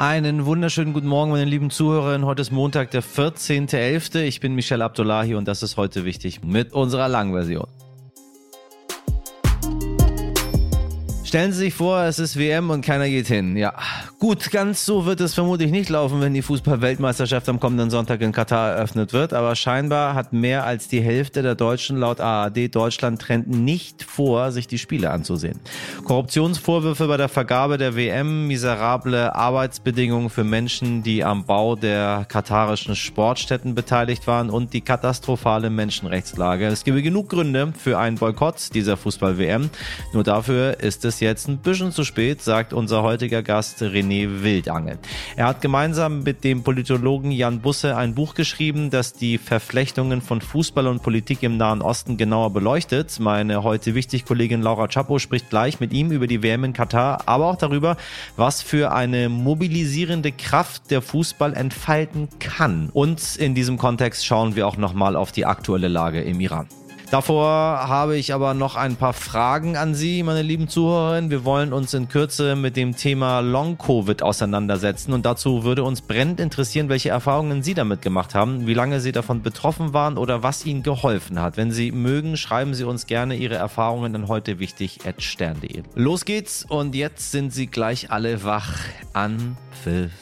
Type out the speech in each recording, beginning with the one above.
Einen wunderschönen guten Morgen, meine lieben Zuhörerinnen. Heute ist Montag, der 14.11. Ich bin Michelle Abdullahi und das ist heute wichtig mit unserer Langversion. Stellen Sie sich vor, es ist WM und keiner geht hin. Ja, gut, ganz so wird es vermutlich nicht laufen, wenn die Fußball-Weltmeisterschaft am kommenden Sonntag in Katar eröffnet wird. Aber scheinbar hat mehr als die Hälfte der Deutschen laut AAD Deutschland Trend nicht vor, sich die Spiele anzusehen. Korruptionsvorwürfe bei der Vergabe der WM, miserable Arbeitsbedingungen für Menschen, die am Bau der katarischen Sportstätten beteiligt waren und die katastrophale Menschenrechtslage. Es gebe genug Gründe für einen Boykott dieser Fußball-WM. Nur dafür ist es jetzt ein bisschen zu spät, sagt unser heutiger Gast René Wildangel. Er hat gemeinsam mit dem Politologen Jan Busse ein Buch geschrieben, das die Verflechtungen von Fußball und Politik im Nahen Osten genauer beleuchtet. Meine heute wichtig Kollegin Laura Chapo spricht gleich mit ihm über die WM in Katar, aber auch darüber, was für eine mobilisierende Kraft der Fußball entfalten kann. Und in diesem Kontext schauen wir auch nochmal auf die aktuelle Lage im Iran. Davor habe ich aber noch ein paar Fragen an Sie, meine lieben Zuhörerinnen. Wir wollen uns in Kürze mit dem Thema Long-Covid auseinandersetzen und dazu würde uns brennend interessieren, welche Erfahrungen Sie damit gemacht haben, wie lange Sie davon betroffen waren oder was Ihnen geholfen hat. Wenn Sie mögen, schreiben Sie uns gerne Ihre Erfahrungen an heute wichtig stern.de. Los geht's und jetzt sind Sie gleich alle wach an Pfiff.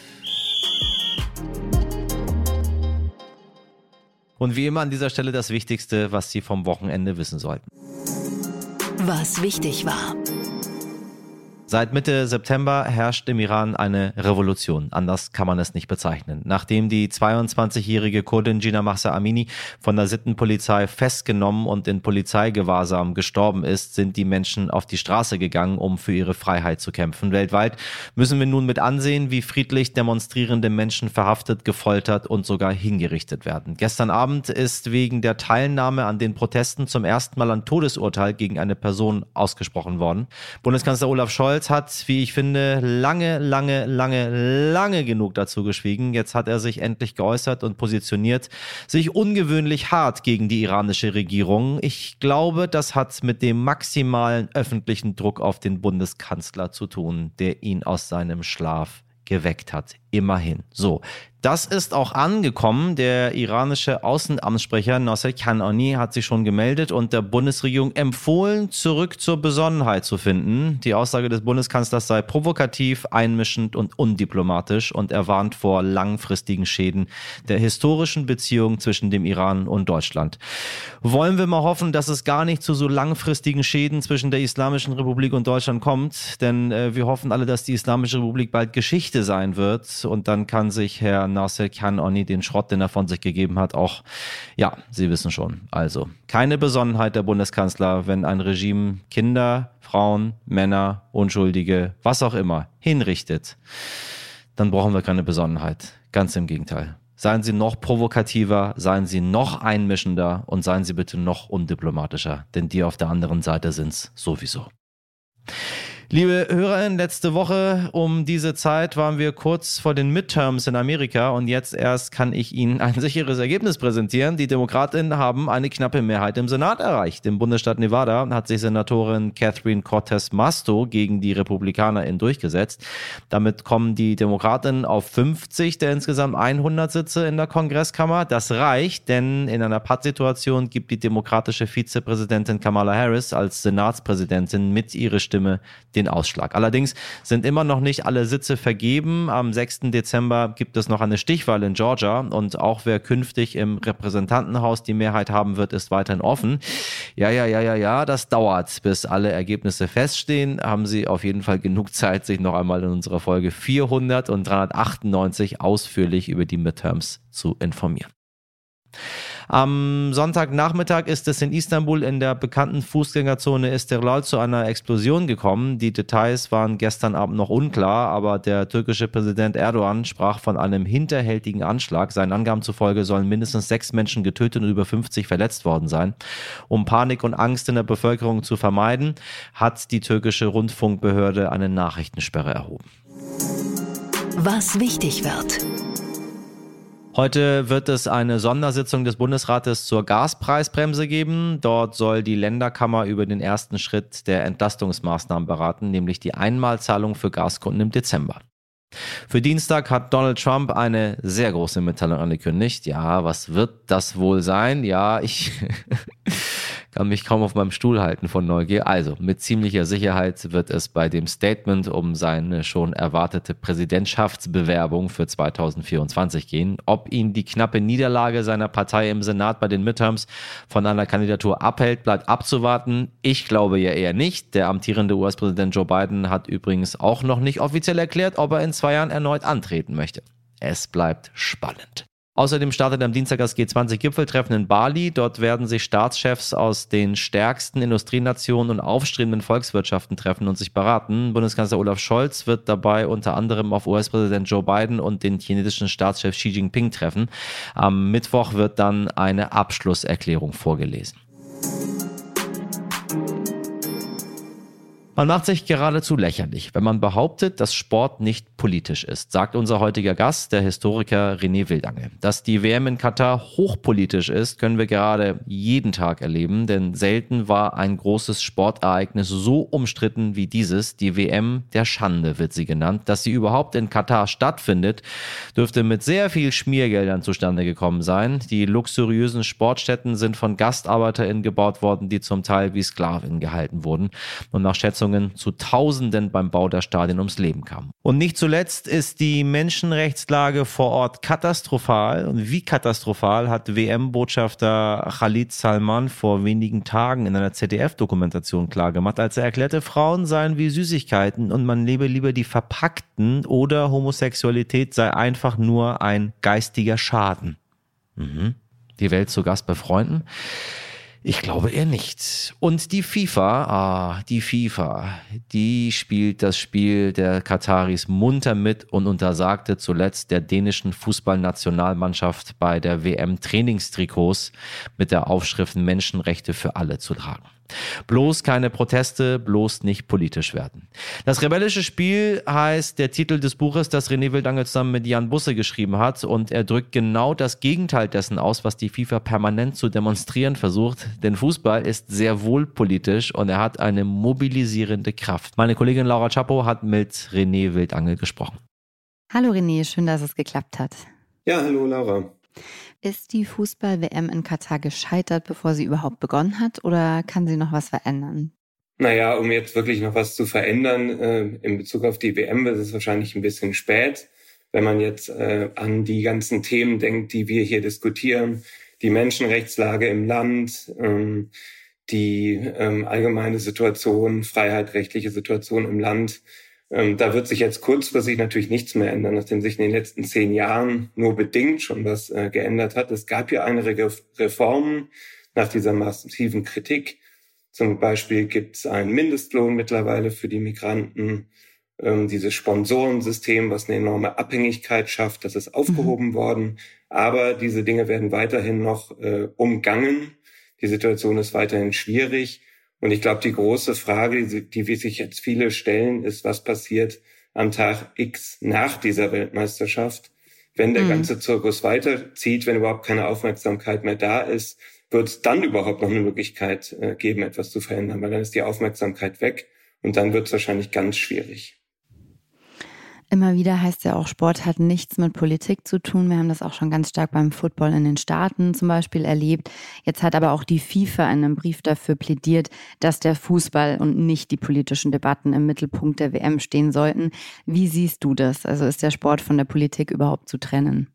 Und wie immer an dieser Stelle das Wichtigste, was Sie vom Wochenende wissen sollten. Was wichtig war. Seit Mitte September herrscht im Iran eine Revolution. Anders kann man es nicht bezeichnen. Nachdem die 22-jährige Kurdin Gina Mahsa Amini von der Sittenpolizei festgenommen und in Polizeigewahrsam gestorben ist, sind die Menschen auf die Straße gegangen, um für ihre Freiheit zu kämpfen. Weltweit müssen wir nun mit ansehen, wie friedlich demonstrierende Menschen verhaftet, gefoltert und sogar hingerichtet werden. Gestern Abend ist wegen der Teilnahme an den Protesten zum ersten Mal ein Todesurteil gegen eine Person ausgesprochen worden. Bundeskanzler Olaf Scholz Scholz hat, wie ich finde, lange, lange, lange, lange genug dazu geschwiegen. Jetzt hat er sich endlich geäußert und positioniert sich ungewöhnlich hart gegen die iranische Regierung. Ich glaube, das hat mit dem maximalen öffentlichen Druck auf den Bundeskanzler zu tun, der ihn aus seinem Schlaf geweckt hat. Immerhin. So, das ist auch angekommen. Der iranische Außenamtssprecher Nasser Kanani hat sich schon gemeldet und der Bundesregierung empfohlen, zurück zur Besonnenheit zu finden. Die Aussage des Bundeskanzlers sei provokativ, einmischend und undiplomatisch und er warnt vor langfristigen Schäden der historischen Beziehung zwischen dem Iran und Deutschland. Wollen wir mal hoffen, dass es gar nicht zu so langfristigen Schäden zwischen der Islamischen Republik und Deutschland kommt, denn äh, wir hoffen alle, dass die Islamische Republik bald Geschichte sein wird und dann kann sich Herr Nasser Kanoni den Schrott, den er von sich gegeben hat, auch, ja, Sie wissen schon. Also keine Besonnenheit der Bundeskanzler, wenn ein Regime Kinder, Frauen, Männer, Unschuldige, was auch immer hinrichtet, dann brauchen wir keine Besonnenheit. Ganz im Gegenteil. Seien Sie noch provokativer, seien Sie noch einmischender und seien Sie bitte noch undiplomatischer, denn die auf der anderen Seite sind's sowieso. Liebe Hörerinnen, letzte Woche um diese Zeit waren wir kurz vor den Midterms in Amerika und jetzt erst kann ich Ihnen ein sicheres Ergebnis präsentieren. Die Demokratinnen haben eine knappe Mehrheit im Senat erreicht. Im Bundesstaat Nevada hat sich Senatorin Catherine Cortez Masto gegen die RepublikanerInnen durchgesetzt. Damit kommen die Demokratinnen auf 50 der insgesamt 100 Sitze in der Kongresskammer. Das reicht, denn in einer Pattsituation gibt die demokratische Vizepräsidentin Kamala Harris als Senatspräsidentin mit ihrer Stimme den Ausschlag. Allerdings sind immer noch nicht alle Sitze vergeben. Am 6. Dezember gibt es noch eine Stichwahl in Georgia und auch wer künftig im Repräsentantenhaus die Mehrheit haben wird, ist weiterhin offen. Ja, ja, ja, ja, ja, das dauert, bis alle Ergebnisse feststehen. Haben Sie auf jeden Fall genug Zeit, sich noch einmal in unserer Folge 400 und 398 ausführlich über die Midterms zu informieren. Am Sonntagnachmittag ist es in Istanbul in der bekannten Fußgängerzone Istiklal zu einer Explosion gekommen. Die Details waren gestern Abend noch unklar, aber der türkische Präsident Erdogan sprach von einem hinterhältigen Anschlag. Seinen Angaben zufolge sollen mindestens sechs Menschen getötet und über 50 verletzt worden sein. Um Panik und Angst in der Bevölkerung zu vermeiden, hat die türkische Rundfunkbehörde eine Nachrichtensperre erhoben. Was wichtig wird. Heute wird es eine Sondersitzung des Bundesrates zur Gaspreisbremse geben. Dort soll die Länderkammer über den ersten Schritt der Entlastungsmaßnahmen beraten, nämlich die Einmalzahlung für Gaskunden im Dezember. Für Dienstag hat Donald Trump eine sehr große Mitteilung angekündigt. Ja, was wird das wohl sein? Ja, ich kann mich kaum auf meinem Stuhl halten von Neugier. Also, mit ziemlicher Sicherheit wird es bei dem Statement um seine schon erwartete Präsidentschaftsbewerbung für 2024 gehen. Ob ihn die knappe Niederlage seiner Partei im Senat bei den Midterms von einer Kandidatur abhält, bleibt abzuwarten. Ich glaube ja eher nicht. Der amtierende US-Präsident Joe Biden hat übrigens auch noch nicht offiziell erklärt, ob er in zwei Jahren erneut antreten möchte. Es bleibt spannend. Außerdem startet am Dienstag das G20-Gipfeltreffen in Bali. Dort werden sich Staatschefs aus den stärksten Industrienationen und aufstrebenden Volkswirtschaften treffen und sich beraten. Bundeskanzler Olaf Scholz wird dabei unter anderem auf US-Präsident Joe Biden und den chinesischen Staatschef Xi Jinping treffen. Am Mittwoch wird dann eine Abschlusserklärung vorgelesen. Man macht sich geradezu lächerlich, wenn man behauptet, dass Sport nicht politisch ist, sagt unser heutiger Gast, der Historiker René Wildange. Dass die WM in Katar hochpolitisch ist, können wir gerade jeden Tag erleben, denn selten war ein großes Sportereignis so umstritten wie dieses. Die WM der Schande wird sie genannt. Dass sie überhaupt in Katar stattfindet, dürfte mit sehr viel Schmiergeldern zustande gekommen sein. Die luxuriösen Sportstätten sind von GastarbeiterInnen gebaut worden, die zum Teil wie Sklaven gehalten wurden. Und nach Schätzung Verletzungen zu Tausenden beim Bau der Stadien ums Leben kamen. Und nicht zuletzt ist die Menschenrechtslage vor Ort katastrophal. Und wie katastrophal hat WM-Botschafter Khalid Salman vor wenigen Tagen in einer ZDF-Dokumentation klargemacht, als er erklärte, Frauen seien wie Süßigkeiten und man lebe lieber die verpackten oder Homosexualität sei einfach nur ein geistiger Schaden. Mhm. Die Welt zu Gast bei Freunden. Ich glaube eher nicht. Und die FIFA, ah, die FIFA, die spielt das Spiel der Kataris munter mit und untersagte zuletzt der dänischen Fußballnationalmannschaft bei der WM Trainingstrikots mit der Aufschrift Menschenrechte für alle zu tragen. Bloß keine Proteste, bloß nicht politisch werden. Das rebellische Spiel heißt der Titel des Buches, das René Wildange zusammen mit Jan Busse geschrieben hat und er drückt genau das Gegenteil dessen aus, was die FIFA permanent zu demonstrieren versucht. Denn Fußball ist sehr wohl politisch und er hat eine mobilisierende Kraft. Meine Kollegin Laura Chapo hat mit René Wildange gesprochen. Hallo René, schön, dass es geklappt hat. Ja, hallo Laura. Ist die Fußball-WM in Katar gescheitert, bevor sie überhaupt begonnen hat, oder kann sie noch was verändern? Naja, um jetzt wirklich noch was zu verändern äh, in Bezug auf die WM, ist es wahrscheinlich ein bisschen spät. Wenn man jetzt äh, an die ganzen Themen denkt, die wir hier diskutieren, die Menschenrechtslage im Land, ähm, die ähm, allgemeine Situation, freiheitrechtliche Situation im Land, da wird sich jetzt kurzfristig natürlich nichts mehr ändern, nachdem sich in den letzten zehn Jahren nur bedingt schon was äh, geändert hat. Es gab ja einige Reformen nach dieser massiven Kritik. Zum Beispiel gibt es einen Mindestlohn mittlerweile für die Migranten. Ähm, dieses Sponsorensystem, was eine enorme Abhängigkeit schafft, das ist aufgehoben mhm. worden. Aber diese Dinge werden weiterhin noch äh, umgangen. Die Situation ist weiterhin schwierig. Und ich glaube, die große Frage, die, die sich jetzt viele stellen, ist, was passiert am Tag X nach dieser Weltmeisterschaft? Wenn der mhm. ganze Zirkus weiterzieht, wenn überhaupt keine Aufmerksamkeit mehr da ist, wird es dann überhaupt noch eine Möglichkeit äh, geben, etwas zu verändern, weil dann ist die Aufmerksamkeit weg und dann wird es wahrscheinlich ganz schwierig. Immer wieder heißt ja auch, Sport hat nichts mit Politik zu tun. Wir haben das auch schon ganz stark beim Football in den Staaten zum Beispiel erlebt. Jetzt hat aber auch die FIFA in einem Brief dafür plädiert, dass der Fußball und nicht die politischen Debatten im Mittelpunkt der WM stehen sollten. Wie siehst du das? Also ist der Sport von der Politik überhaupt zu trennen?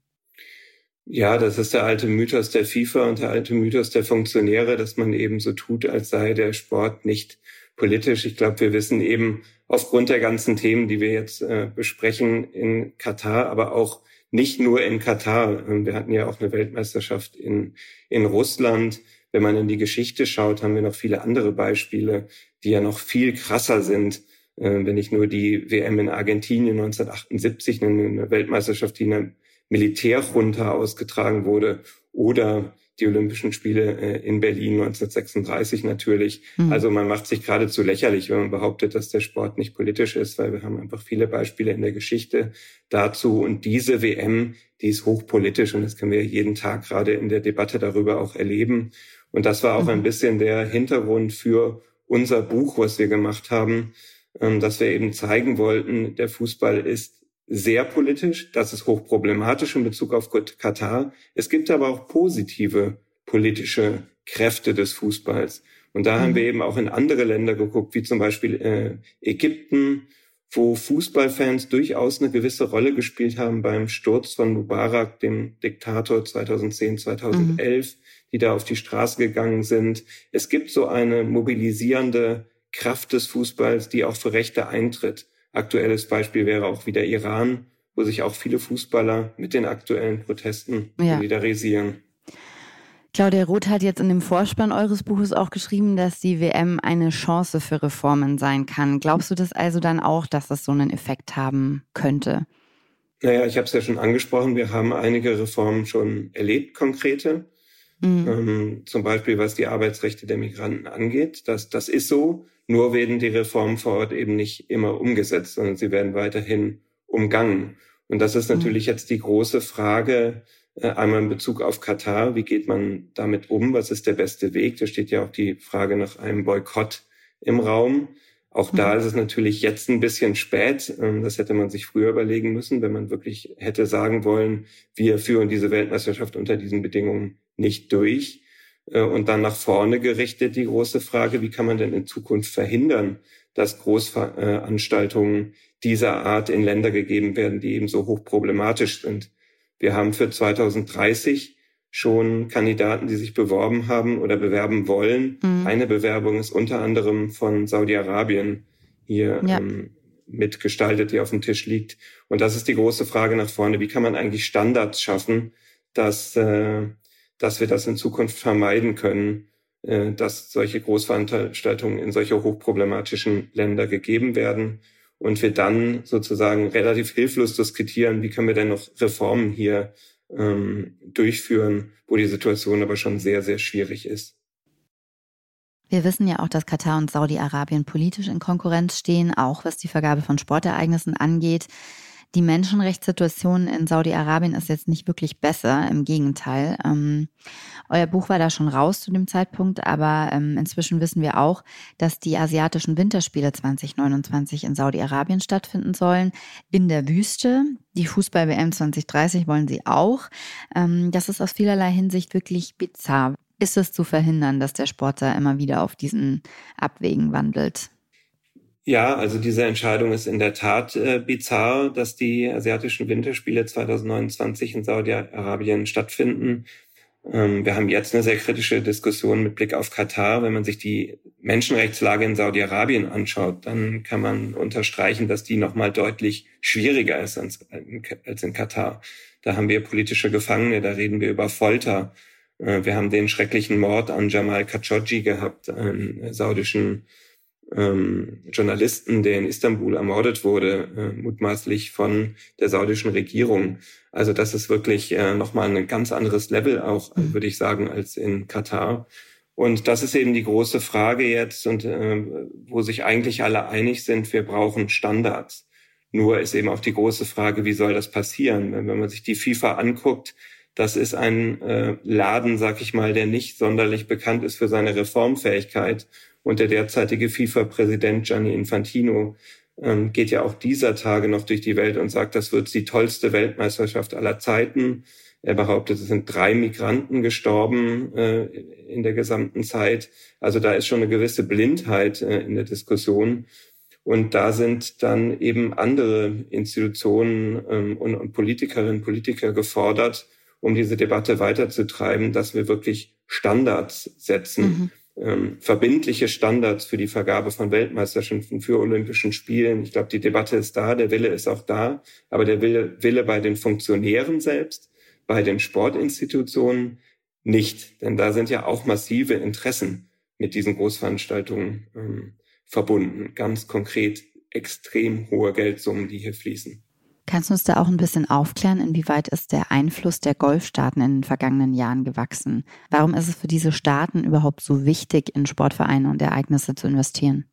Ja, das ist der alte Mythos der FIFA und der alte Mythos der Funktionäre, dass man eben so tut, als sei der Sport nicht politisch. Ich glaube, wir wissen eben, aufgrund der ganzen Themen, die wir jetzt äh, besprechen in Katar, aber auch nicht nur in Katar. Ähm, wir hatten ja auch eine Weltmeisterschaft in, in Russland. Wenn man in die Geschichte schaut, haben wir noch viele andere Beispiele, die ja noch viel krasser sind. Äh, wenn ich nur die WM in Argentinien 1978, eine Weltmeisterschaft, die in einer Militärjunta ausgetragen wurde, oder die Olympischen Spiele äh, in Berlin 1936 natürlich. Mhm. Also man macht sich geradezu lächerlich, wenn man behauptet, dass der Sport nicht politisch ist, weil wir haben einfach viele Beispiele in der Geschichte dazu. Und diese WM, die ist hochpolitisch und das können wir jeden Tag gerade in der Debatte darüber auch erleben. Und das war auch mhm. ein bisschen der Hintergrund für unser Buch, was wir gemacht haben, ähm, dass wir eben zeigen wollten, der Fußball ist sehr politisch, das ist hochproblematisch in Bezug auf Katar. Es gibt aber auch positive politische Kräfte des Fußballs. Und da mhm. haben wir eben auch in andere Länder geguckt, wie zum Beispiel äh, Ägypten, wo Fußballfans durchaus eine gewisse Rolle gespielt haben beim Sturz von Mubarak, dem Diktator 2010, 2011, mhm. die da auf die Straße gegangen sind. Es gibt so eine mobilisierende Kraft des Fußballs, die auch für Rechte eintritt. Aktuelles Beispiel wäre auch wieder Iran, wo sich auch viele Fußballer mit den aktuellen Protesten ja. solidarisieren. Claudia Roth hat jetzt in dem Vorspann eures Buches auch geschrieben, dass die WM eine Chance für Reformen sein kann. Glaubst du das also dann auch, dass das so einen Effekt haben könnte? Naja, ich habe es ja schon angesprochen, wir haben einige Reformen schon erlebt, konkrete. Mhm. Ähm, zum Beispiel was die Arbeitsrechte der Migranten angeht. Das, das ist so. Nur werden die Reformen vor Ort eben nicht immer umgesetzt, sondern sie werden weiterhin umgangen. Und das ist mhm. natürlich jetzt die große Frage, äh, einmal in Bezug auf Katar, wie geht man damit um? Was ist der beste Weg? Da steht ja auch die Frage nach einem Boykott im Raum. Auch da mhm. ist es natürlich jetzt ein bisschen spät. Ähm, das hätte man sich früher überlegen müssen, wenn man wirklich hätte sagen wollen, wir führen diese Weltmeisterschaft unter diesen Bedingungen nicht durch. Äh, und dann nach vorne gerichtet die große Frage, wie kann man denn in Zukunft verhindern, dass Großveranstaltungen dieser Art in Länder gegeben werden, die eben so hochproblematisch sind. Wir haben für 2030 schon Kandidaten, die sich beworben haben oder bewerben wollen. Mhm. Eine Bewerbung ist unter anderem von Saudi-Arabien hier ja. ähm, mitgestaltet, die auf dem Tisch liegt. Und das ist die große Frage nach vorne. Wie kann man eigentlich Standards schaffen, dass, äh, dass wir das in Zukunft vermeiden können, äh, dass solche Großveranstaltungen in solche hochproblematischen Länder gegeben werden und wir dann sozusagen relativ hilflos diskutieren, wie können wir denn noch Reformen hier ähm, durchführen, wo die Situation aber schon sehr, sehr schwierig ist. Wir wissen ja auch, dass Katar und Saudi-Arabien politisch in Konkurrenz stehen, auch was die Vergabe von Sportereignissen angeht. Die Menschenrechtssituation in Saudi-Arabien ist jetzt nicht wirklich besser, im Gegenteil. Ähm, euer Buch war da schon raus zu dem Zeitpunkt, aber ähm, inzwischen wissen wir auch, dass die asiatischen Winterspiele 2029 in Saudi-Arabien stattfinden sollen, in der Wüste. Die Fußball-WM 2030 wollen sie auch. Ähm, das ist aus vielerlei Hinsicht wirklich bizarr. Ist es zu verhindern, dass der Sport da immer wieder auf diesen Abwägen wandelt? Ja, also diese Entscheidung ist in der Tat äh, bizarr, dass die asiatischen Winterspiele 2029 in Saudi-Arabien stattfinden. Ähm, wir haben jetzt eine sehr kritische Diskussion mit Blick auf Katar. Wenn man sich die Menschenrechtslage in Saudi-Arabien anschaut, dann kann man unterstreichen, dass die nochmal deutlich schwieriger ist als, als in Katar. Da haben wir politische Gefangene, da reden wir über Folter. Äh, wir haben den schrecklichen Mord an Jamal Khashoggi gehabt, einen saudischen ähm, Journalisten, der in Istanbul ermordet wurde, äh, mutmaßlich von der saudischen Regierung. Also das ist wirklich äh, nochmal ein ganz anderes Level auch, mhm. würde ich sagen, als in Katar. Und das ist eben die große Frage jetzt und äh, wo sich eigentlich alle einig sind, wir brauchen Standards. Nur ist eben auch die große Frage, wie soll das passieren? Wenn, wenn man sich die FIFA anguckt, das ist ein äh, Laden, sag ich mal, der nicht sonderlich bekannt ist für seine Reformfähigkeit und der derzeitige FIFA-Präsident Gianni Infantino ähm, geht ja auch dieser Tage noch durch die Welt und sagt, das wird die tollste Weltmeisterschaft aller Zeiten. Er behauptet, es sind drei Migranten gestorben äh, in der gesamten Zeit. Also da ist schon eine gewisse Blindheit äh, in der Diskussion. Und da sind dann eben andere Institutionen ähm, und, und Politikerinnen und Politiker gefordert, um diese Debatte weiterzutreiben, dass wir wirklich Standards setzen. Mhm ähm, verbindliche Standards für die Vergabe von Weltmeisterschaften, für Olympischen Spielen. Ich glaube, die Debatte ist da, der Wille ist auch da, aber der Wille, Wille bei den Funktionären selbst, bei den Sportinstitutionen nicht. Denn da sind ja auch massive Interessen mit diesen Großveranstaltungen ähm, verbunden. Ganz konkret extrem hohe Geldsummen, die hier fließen. Kannst du uns da auch ein bisschen aufklären, inwieweit ist der Einfluss der Golfstaaten in den vergangenen Jahren gewachsen? Warum ist es für diese Staaten überhaupt so wichtig, in Sportvereine und Ereignisse zu investieren?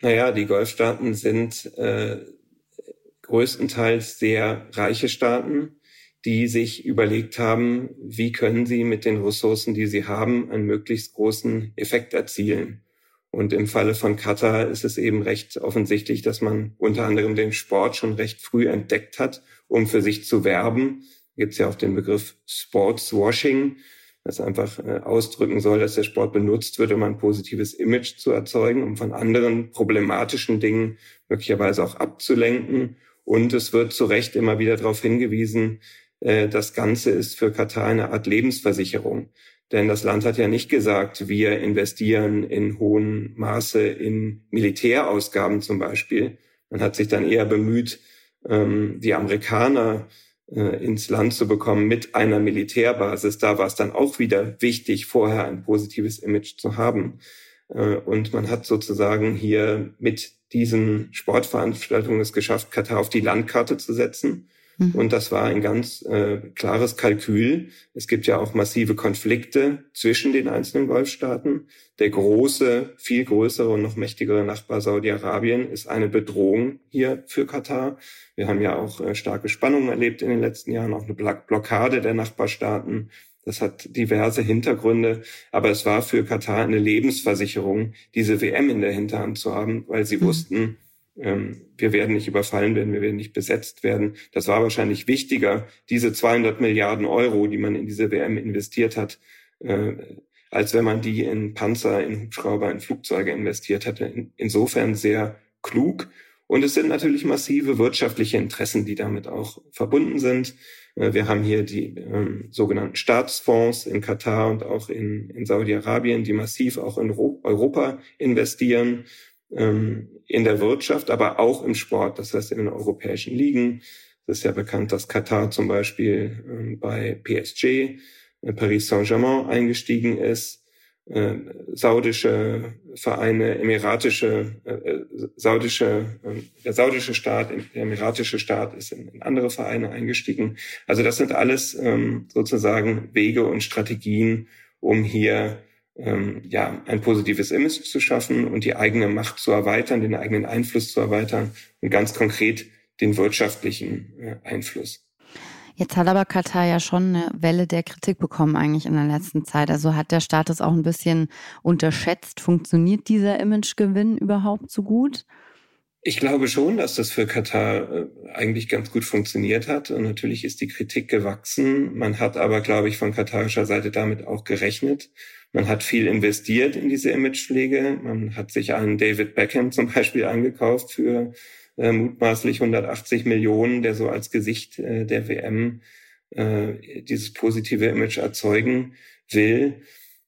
Naja, die Golfstaaten sind äh, größtenteils sehr reiche Staaten, die sich überlegt haben, wie können sie mit den Ressourcen, die sie haben, einen möglichst großen Effekt erzielen. Und im Falle von Katar ist es eben recht offensichtlich, dass man unter anderem den Sport schon recht früh entdeckt hat, um für sich zu werben. Gibt es ja auch den Begriff Sportswashing, das einfach äh, ausdrücken soll, dass der Sport benutzt wird, um ein positives Image zu erzeugen, um von anderen problematischen Dingen möglicherweise auch abzulenken. Und es wird zu Recht immer wieder darauf hingewiesen, äh, das Ganze ist für Katar eine Art Lebensversicherung. Denn das Land hat ja nicht gesagt, wir investieren in hohem Maße in Militärausgaben zum Beispiel. Man hat sich dann eher bemüht, ähm, die Amerikaner äh, ins Land zu bekommen mit einer Militärbasis. Da war es dann auch wieder wichtig, vorher ein positives Image zu haben. Äh, und man hat sozusagen hier mit diesen Sportveranstaltungen es geschafft, Katar auf die Landkarte zu setzen Mhm. Und das war ein ganz äh, klares Kalkül. Es gibt ja auch massive Konflikte zwischen den einzelnen Golfstaaten. Der große, viel größere und noch mächtigere Nachbar Saudi-Arabien ist eine Bedrohung hier für Katar. Wir haben ja auch äh, starke Spannungen erlebt in den letzten Jahren, auch eine Blockade der Nachbarstaaten. Das hat diverse Hintergründe, aber es war für Katar eine Lebensversicherung, diese WM in der Hinterhand zu haben, weil sie mhm. wussten, wir werden nicht überfallen werden, wir werden nicht besetzt werden. Das war wahrscheinlich wichtiger, diese 200 Milliarden Euro, die man in diese WM investiert hat, äh, als wenn man die in Panzer, in Hubschrauber, in Flugzeuge investiert hätte. insofern sehr klug. Und es sind natürlich massive wirtschaftliche Interessen, die damit auch verbunden sind. Äh, wir haben hier die ähm, sogenannten Staatsfonds in Katar und auch in, in Saudi-Arabien, die massiv auch in Europa investieren ähm, in der Wirtschaft, aber auch im Sport, das heißt in den europäischen Ligen. Es ist ja bekannt, dass Katar zum Beispiel ähm, bei PSG, äh, Paris Saint-Germain eingestiegen ist. Äh, saudische Vereine, emiratische, äh, äh saudische, äh, der saudische Staat, der emiratische Staat ist in, in andere Vereine eingestiegen. Also das sind alles ähm, sozusagen Wege und Strategien, um hier ähm, ja, ein positives Image zu schaffen und die eigene Macht zu erweitern, den eigenen Einfluss zu erweitern und ganz konkret den wirtschaftlichen äh, Einfluss. Jetzt hat aber Katar ja schon eine Welle der Kritik bekommen eigentlich in der letzten Zeit. Also hat der Staat das auch ein bisschen unterschätzt. Funktioniert dieser Imagegewinn überhaupt so gut? Ich glaube schon, dass das für Katar äh, eigentlich ganz gut funktioniert hat. Und natürlich ist die Kritik gewachsen. Man hat aber, glaube ich, von katarischer Seite damit auch gerechnet. Man hat viel investiert in diese Imagepflege. Man hat sich einen David Beckham zum Beispiel angekauft für äh, mutmaßlich 180 Millionen, der so als Gesicht äh, der WM äh, dieses positive Image erzeugen will.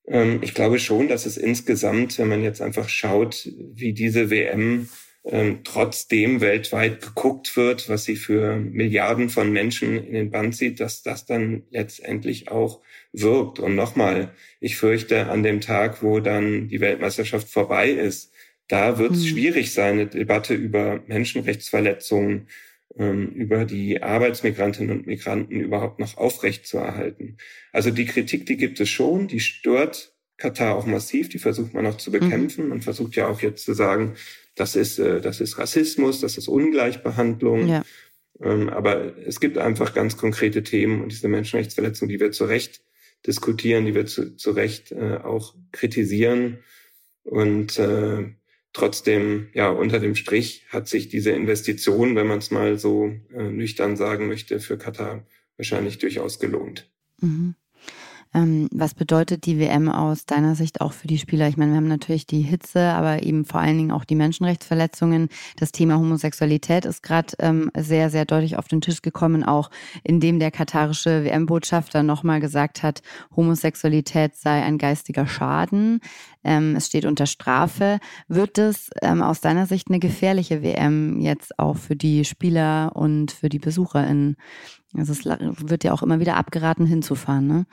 Ähm, ich glaube schon, dass es insgesamt, wenn man jetzt einfach schaut, wie diese WM ähm, trotzdem weltweit geguckt wird, was sie für Milliarden von Menschen in den Band zieht, dass das dann letztendlich auch wirkt. Und nochmal, ich fürchte, an dem Tag, wo dann die Weltmeisterschaft vorbei ist, da wird es mhm. schwierig sein, eine Debatte über Menschenrechtsverletzungen, ähm, über die Arbeitsmigrantinnen und Migranten überhaupt noch aufrecht zu erhalten. Also die Kritik, die gibt es schon, die stört Katar auch massiv, die versucht man auch zu mhm. bekämpfen. Man versucht ja auch jetzt zu sagen, das ist, äh, das ist Rassismus, das ist Ungleichbehandlung. Ja. Ähm, aber es gibt einfach ganz konkrete Themen und diese Menschenrechtsverletzungen, die wir zu Recht diskutieren, die wir zu, zu Recht äh, auch kritisieren. Und äh, trotzdem, ja, unter dem Strich hat sich diese Investition, wenn man es mal so äh, nüchtern sagen möchte, für Katar wahrscheinlich durchaus gelohnt. Mhm. Ähm, was bedeutet die WM aus deiner Sicht auch für die Spieler? Ich meine, wir haben natürlich die Hitze, aber eben vor allen Dingen auch die Menschenrechtsverletzungen. Das Thema Homosexualität ist gerade ähm, sehr, sehr deutlich auf den Tisch gekommen, auch indem der katarische WM-Botschafter nochmal gesagt hat, Homosexualität sei ein geistiger Schaden. Ähm, es steht unter Strafe. Wird es ähm, aus deiner Sicht eine gefährliche WM jetzt auch für die Spieler und für die BesucherInnen? Also es wird ja auch immer wieder abgeraten, hinzufahren, ne?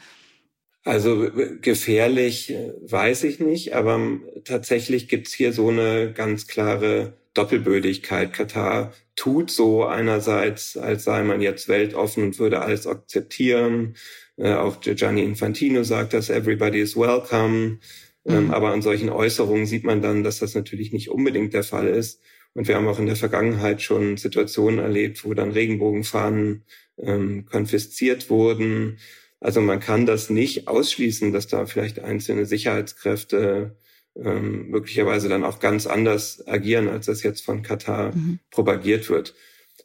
Also gefährlich äh, weiß ich nicht, aber tatsächlich gibt's hier so eine ganz klare Doppelbödigkeit. Katar tut so einerseits, als sei man jetzt weltoffen und würde alles akzeptieren. Äh, auch Gianni Infantino sagt dass everybody is welcome. Ähm, mhm. aber an solchen Äußerungen sieht man dann, dass das natürlich nicht unbedingt der Fall ist. Und wir haben auch in der Vergangenheit schon Situationen erlebt, wo dann Regenbogenfahnen ähm, konfisziert wurden. Also man kann das nicht ausschließen, dass da vielleicht einzelne Sicherheitskräfte ähm, möglicherweise dann auch ganz anders agieren, als das jetzt von Katar mhm. propagiert wird.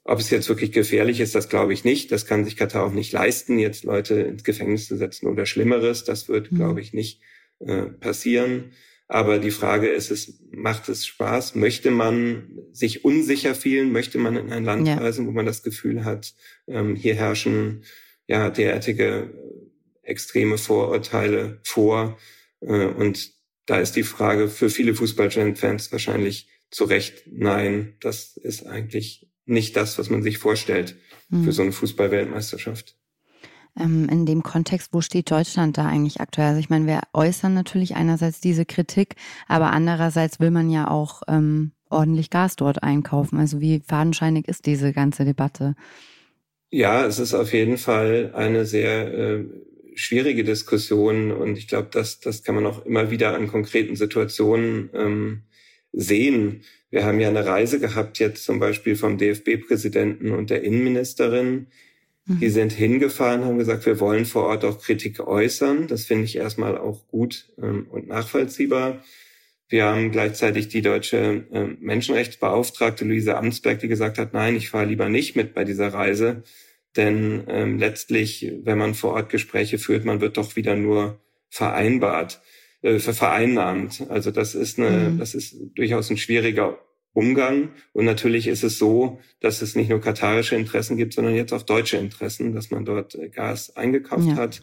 Ob es jetzt wirklich gefährlich ist, das glaube ich nicht. Das kann sich Katar auch nicht leisten, jetzt Leute ins Gefängnis zu setzen oder Schlimmeres. Das wird, mhm. glaube ich, nicht äh, passieren. Aber die Frage ist, es macht es Spaß? Möchte man sich unsicher fühlen? Möchte man in ein Land ja. reisen, wo man das Gefühl hat, ähm, hier herrschen ja derartige äh, extreme Vorurteile vor? Äh, und da ist die Frage für viele Fußballfans wahrscheinlich zu Recht, nein, das ist eigentlich nicht das, was man sich vorstellt mhm. für so eine Fußballweltmeisterschaft. Ähm, in dem Kontext, wo steht Deutschland da eigentlich aktuell? Also ich meine, wir äußern natürlich einerseits diese Kritik, aber andererseits will man ja auch ähm, ordentlich Gas dort einkaufen. Also wie fadenscheinig ist diese ganze Debatte? Ja, es ist auf jeden Fall eine sehr äh, schwierige Diskussion und ich glaube, das, das kann man auch immer wieder an konkreten Situationen ähm, sehen. Wir haben ja eine Reise gehabt jetzt zum Beispiel vom DFB-Präsidenten und der Innenministerin. Mhm. Die sind hingefahren, haben gesagt, wir wollen vor Ort auch Kritik äußern. Das finde ich erstmal auch gut ähm, und nachvollziehbar. Wir haben gleichzeitig die deutsche äh, Menschenrechtsbeauftragte Luise Amtsberg, die gesagt hat, nein, ich fahre lieber nicht mit bei dieser Reise, denn ähm, letztlich, wenn man vor Ort Gespräche führt, man wird doch wieder nur vereinbart, äh, vereinnahmt. Also das ist eine, mhm. das ist durchaus ein schwieriger Umgang. Und natürlich ist es so, dass es nicht nur katarische Interessen gibt, sondern jetzt auch deutsche Interessen, dass man dort äh, Gas eingekauft ja. hat.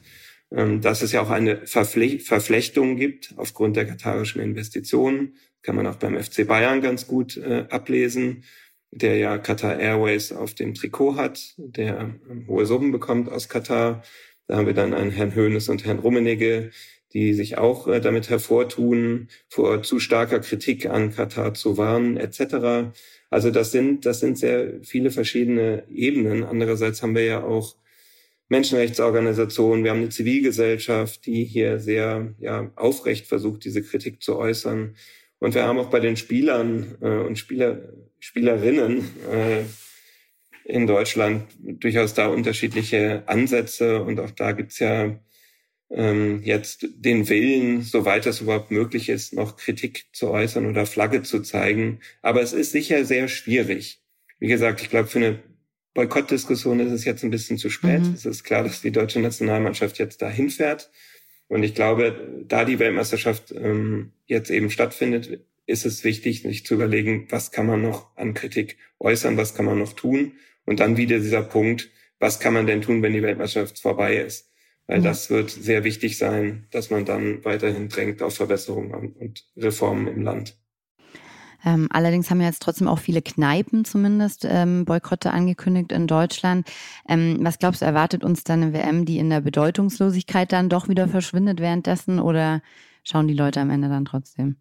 Ähm, dass es ja auch eine Verflechtung gibt aufgrund der katarischen Investitionen. Kann man auch beim FC Bayern ganz gut äh, ablesen der ja Qatar Airways auf dem Trikot hat, der ähm, hohe Summen bekommt aus Katar. Da haben wir dann einen Herrn Höhnes und Herrn Rummenigge, die sich auch äh, damit hervortun, vor zu starker Kritik an Katar zu warnen, etc. Also das sind, das sind sehr viele verschiedene Ebenen. Andererseits haben wir ja auch Menschenrechtsorganisationen, wir haben eine Zivilgesellschaft, die hier sehr ja, aufrecht versucht, diese Kritik zu äußern. Und wir haben auch bei den Spielern äh, und Spieler, Spielerinnen äh, in Deutschland durchaus da unterschiedliche Ansätze und auch da gibt's ja ähm, jetzt den Willen, soweit es überhaupt möglich ist, noch Kritik zu äußern oder Flagge zu zeigen. Aber es ist sicher sehr schwierig. Wie gesagt, ich glaube, für eine Boykottdiskussion ist es jetzt ein bisschen zu spät. Mhm. Es ist klar, dass die deutsche Nationalmannschaft jetzt dahin fährt. Und ich glaube, da die Weltmeisterschaft ähm, jetzt eben stattfindet, ist es wichtig, sich zu überlegen, was kann man noch an Kritik äußern, was kann man noch tun. Und dann wieder dieser Punkt, was kann man denn tun, wenn die Weltmeisterschaft vorbei ist? Weil ja. das wird sehr wichtig sein, dass man dann weiterhin drängt auf Verbesserungen und Reformen im Land. Ähm, allerdings haben ja jetzt trotzdem auch viele Kneipen zumindest ähm, Boykotte angekündigt in Deutschland. Ähm, was glaubst du, erwartet uns dann eine WM, die in der Bedeutungslosigkeit dann doch wieder verschwindet währenddessen oder schauen die Leute am Ende dann trotzdem?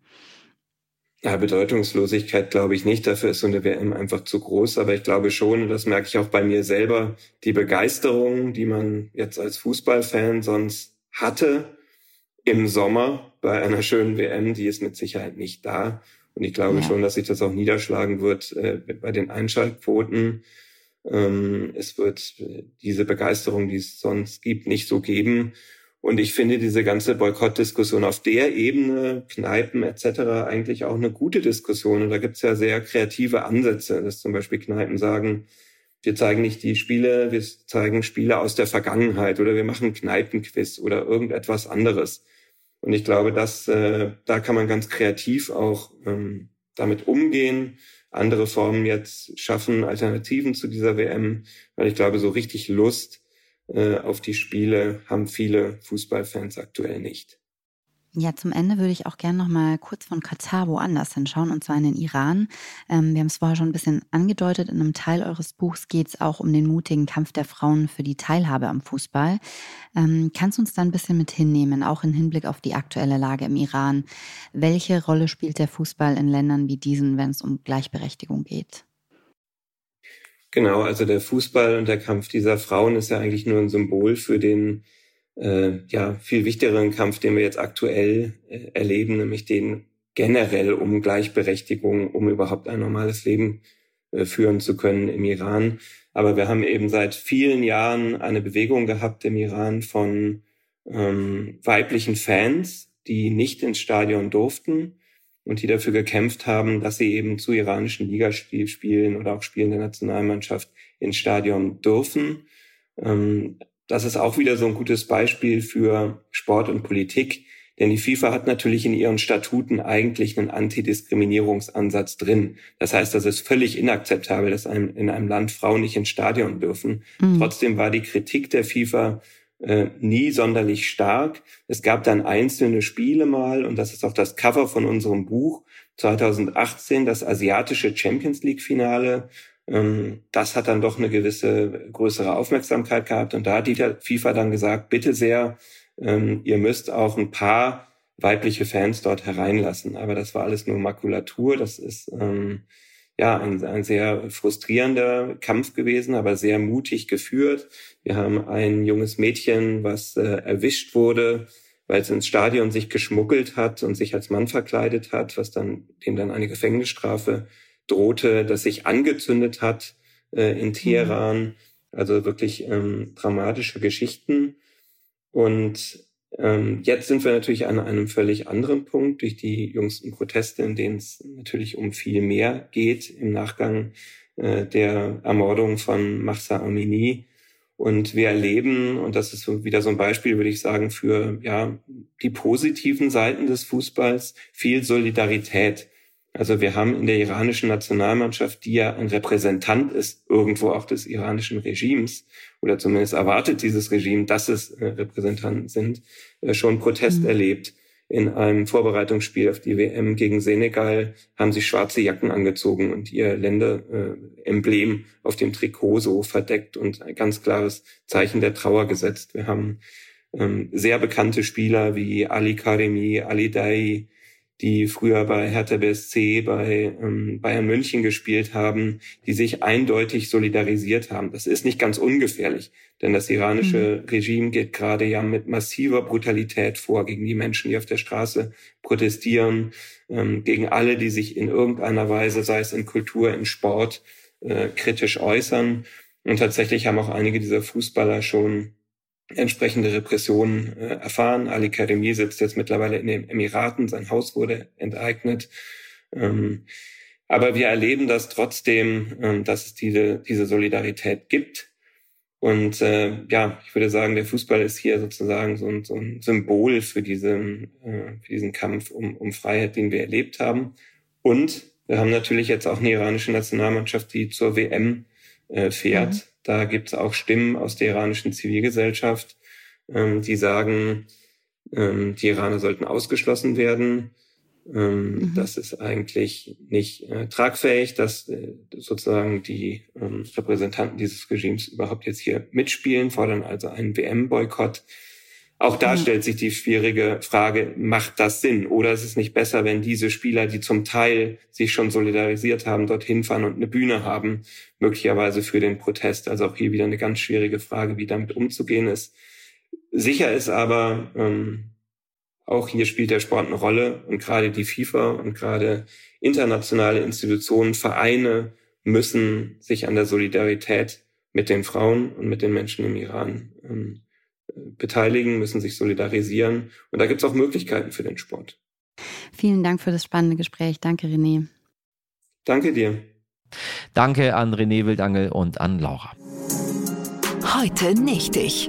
Ja, Bedeutungslosigkeit glaube ich nicht. Dafür ist so eine WM einfach zu groß. Aber ich glaube schon, und das merke ich auch bei mir selber, die Begeisterung, die man jetzt als Fußballfan sonst hatte im Sommer bei einer schönen WM, die ist mit Sicherheit nicht da. Und ich glaube ja. schon, dass sich das auch niederschlagen wird äh, bei den Einschaltquoten. Ähm, es wird äh, diese Begeisterung, die es sonst gibt, nicht so geben. Und ich finde diese ganze Boykottdiskussion auf der Ebene, Kneipen etc. eigentlich auch eine gute Diskussion. Und da gibt es ja sehr kreative Ansätze, dass zum Beispiel Kneipen sagen, wir zeigen nicht die Spiele, wir zeigen Spiele aus der Vergangenheit oder wir machen Kneipenquiz oder irgendetwas anderes. Und ich glaube, dass äh, da kann man ganz kreativ auch ähm, damit umgehen, andere Formen jetzt schaffen, Alternativen zu dieser WM, weil ich glaube, so richtig Lust äh, auf die Spiele haben viele Fußballfans aktuell nicht. Ja, zum Ende würde ich auch gerne noch mal kurz von Katar woanders hinschauen, und zwar in den Iran. Ähm, wir haben es vorher schon ein bisschen angedeutet. In einem Teil eures Buchs geht es auch um den mutigen Kampf der Frauen für die Teilhabe am Fußball. Ähm, kannst du uns da ein bisschen mit hinnehmen, auch im Hinblick auf die aktuelle Lage im Iran? Welche Rolle spielt der Fußball in Ländern wie diesen, wenn es um Gleichberechtigung geht? Genau, also der Fußball und der Kampf dieser Frauen ist ja eigentlich nur ein Symbol für den äh, ja viel wichtigeren Kampf, den wir jetzt aktuell äh, erleben, nämlich den generell um Gleichberechtigung, um überhaupt ein normales Leben äh, führen zu können im Iran. Aber wir haben eben seit vielen Jahren eine Bewegung gehabt im Iran von ähm, weiblichen Fans, die nicht ins Stadion durften, und die dafür gekämpft haben, dass sie eben zu iranischen Ligaspielen oder auch Spielen der Nationalmannschaft ins Stadion dürfen. Ähm, das ist auch wieder so ein gutes Beispiel für Sport und Politik, denn die FIFA hat natürlich in ihren Statuten eigentlich einen Antidiskriminierungsansatz drin. Das heißt, das ist völlig inakzeptabel, dass einem, in einem Land Frauen nicht ins Stadion dürfen. Mhm. Trotzdem war die Kritik der FIFA äh, nie sonderlich stark. Es gab dann einzelne Spiele mal, und das ist auch das Cover von unserem Buch, 2018 das asiatische Champions League Finale. Ähm, das hat dann doch eine gewisse größere Aufmerksamkeit gehabt. Und da hat die FIFA dann gesagt, bitte sehr, ähm, ihr müsst auch ein paar weibliche Fans dort hereinlassen. Aber das war alles nur Makulatur. Das ist ähm, ja ein, ein sehr frustrierender Kampf gewesen, aber sehr mutig geführt. Wir haben ein junges Mädchen, was äh, erwischt wurde, weil es ins Stadion sich geschmuggelt hat und sich als Mann verkleidet hat, was dann dem dann eine Gefängnisstrafe drohte, das sich angezündet hat äh, in Teheran. Also wirklich ähm, dramatische Geschichten. Und ähm, jetzt sind wir natürlich an einem völlig anderen Punkt durch die jüngsten Proteste, in denen es natürlich um viel mehr geht im Nachgang äh, der Ermordung von Mahsa Amini. Und wir erleben, und das ist wieder so ein Beispiel, würde ich sagen, für ja die positiven Seiten des Fußballs, viel Solidarität. Also wir haben in der iranischen Nationalmannschaft, die ja ein Repräsentant ist, irgendwo auch des iranischen Regimes, oder zumindest erwartet dieses Regime, dass es äh, Repräsentanten sind, äh, schon Protest mhm. erlebt. In einem Vorbereitungsspiel auf die WM gegen Senegal haben sie schwarze Jacken angezogen und ihr Länderemblem äh, auf dem Trikot so verdeckt und ein ganz klares Zeichen der Trauer gesetzt. Wir haben ähm, sehr bekannte Spieler wie Ali Karimi, Ali Dai, die früher bei Hertha BSC, bei ähm, Bayern München gespielt haben, die sich eindeutig solidarisiert haben. Das ist nicht ganz ungefährlich, denn das iranische mhm. Regime geht gerade ja mit massiver Brutalität vor gegen die Menschen, die auf der Straße protestieren, ähm, gegen alle, die sich in irgendeiner Weise, sei es in Kultur, in Sport, äh, kritisch äußern. Und tatsächlich haben auch einige dieser Fußballer schon entsprechende Repressionen äh, erfahren. Ali Karimi sitzt jetzt mittlerweile in den Emiraten, sein Haus wurde enteignet. Ähm, aber wir erleben das trotzdem, ähm, dass es diese, diese Solidarität gibt. Und äh, ja, ich würde sagen, der Fußball ist hier sozusagen so ein, so ein Symbol für diesen, äh, für diesen Kampf um, um Freiheit, den wir erlebt haben. Und wir haben natürlich jetzt auch eine iranische Nationalmannschaft, die zur WM äh, fährt. Mhm. Da gibt es auch Stimmen aus der iranischen Zivilgesellschaft, ähm, die sagen, ähm, die Iraner sollten ausgeschlossen werden. Ähm, mhm. Das ist eigentlich nicht äh, tragfähig, dass äh, sozusagen die ähm, Repräsentanten dieses Regimes überhaupt jetzt hier mitspielen, fordern also einen WM-Boykott. Auch da ja. stellt sich die schwierige Frage, macht das Sinn? Oder ist es nicht besser, wenn diese Spieler, die zum Teil sich schon solidarisiert haben, dorthin fahren und eine Bühne haben, möglicherweise für den Protest? Also auch hier wieder eine ganz schwierige Frage, wie damit umzugehen ist. Sicher ist aber, ähm, auch hier spielt der Sport eine Rolle und gerade die FIFA und gerade internationale Institutionen, Vereine müssen sich an der Solidarität mit den Frauen und mit den Menschen im Iran ähm, beteiligen, müssen sich solidarisieren. Und da gibt es auch Möglichkeiten für den Sport. Vielen Dank für das spannende Gespräch. Danke, René. Danke dir. Danke an René Wildangel und an Laura. Heute nicht ich.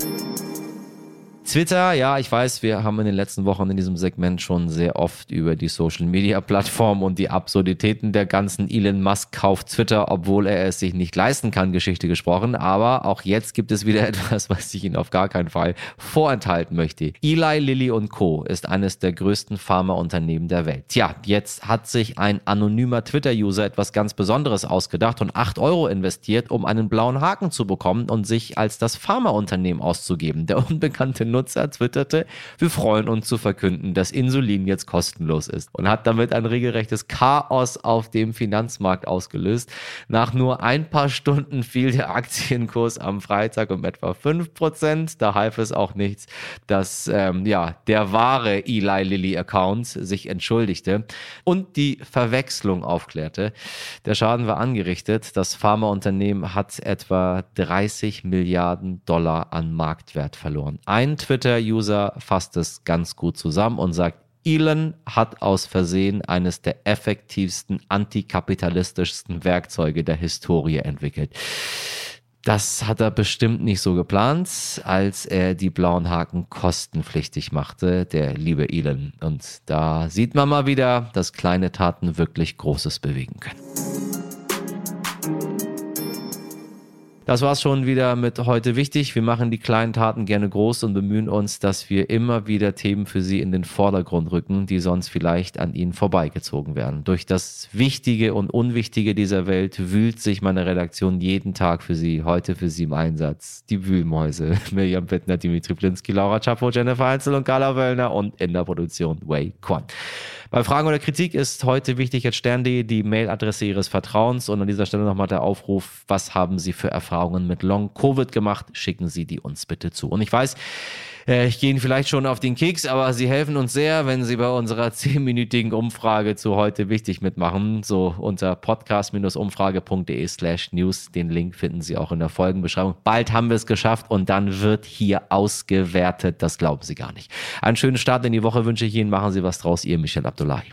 Twitter, ja, ich weiß, wir haben in den letzten Wochen in diesem Segment schon sehr oft über die Social Media Plattform und die Absurditäten der ganzen Elon Musk kauft Twitter, obwohl er es sich nicht leisten kann, Geschichte gesprochen. Aber auch jetzt gibt es wieder etwas, was ich Ihnen auf gar keinen Fall vorenthalten möchte. Eli Lilly und Co. ist eines der größten Pharmaunternehmen der Welt. Tja, jetzt hat sich ein anonymer Twitter-User etwas ganz Besonderes ausgedacht und 8 Euro investiert, um einen blauen Haken zu bekommen und sich als das Pharmaunternehmen auszugeben. Der unbekannte Nutzer Nutzer twitterte, wir freuen uns zu verkünden, dass Insulin jetzt kostenlos ist und hat damit ein regelrechtes Chaos auf dem Finanzmarkt ausgelöst. Nach nur ein paar Stunden fiel der Aktienkurs am Freitag um etwa 5%. Da half es auch nichts, dass ähm, ja, der wahre Eli Lilly Account sich entschuldigte und die Verwechslung aufklärte. Der Schaden war angerichtet. Das Pharmaunternehmen hat etwa 30 Milliarden Dollar an Marktwert verloren. Ein Twitter-User fasst es ganz gut zusammen und sagt, Elon hat aus Versehen eines der effektivsten antikapitalistischsten Werkzeuge der Historie entwickelt. Das hat er bestimmt nicht so geplant, als er die blauen Haken kostenpflichtig machte, der liebe Elon. Und da sieht man mal wieder, dass kleine Taten wirklich Großes bewegen können. Das war's schon wieder mit heute wichtig. Wir machen die kleinen Taten gerne groß und bemühen uns, dass wir immer wieder Themen für Sie in den Vordergrund rücken, die sonst vielleicht an Ihnen vorbeigezogen werden. Durch das Wichtige und Unwichtige dieser Welt wühlt sich meine Redaktion jeden Tag für Sie, heute für Sie im Einsatz. Die Wühlmäuse. Mirjam Bittner, Dimitri Blinski, Laura Chapo, Jennifer Heinzel und Carla Wöllner und in der Produktion Wei Quan. Bei Fragen oder Kritik ist heute wichtig jetzt stern.de die Mailadresse Ihres Vertrauens und an dieser Stelle nochmal der Aufruf, was haben Sie für Erfahrungen mit Long-Covid gemacht? Schicken Sie die uns bitte zu. Und ich weiß, äh, ich gehe Ihnen vielleicht schon auf den Keks, aber Sie helfen uns sehr, wenn Sie bei unserer zehnminütigen Umfrage zu heute wichtig mitmachen. So unter podcast-umfrage.de slash news. Den Link finden Sie auch in der Folgenbeschreibung. Bald haben wir es geschafft und dann wird hier ausgewertet. Das glauben Sie gar nicht. Einen schönen Start in die Woche wünsche ich Ihnen. Machen Sie was draus. Ihr Michel Abdullahi.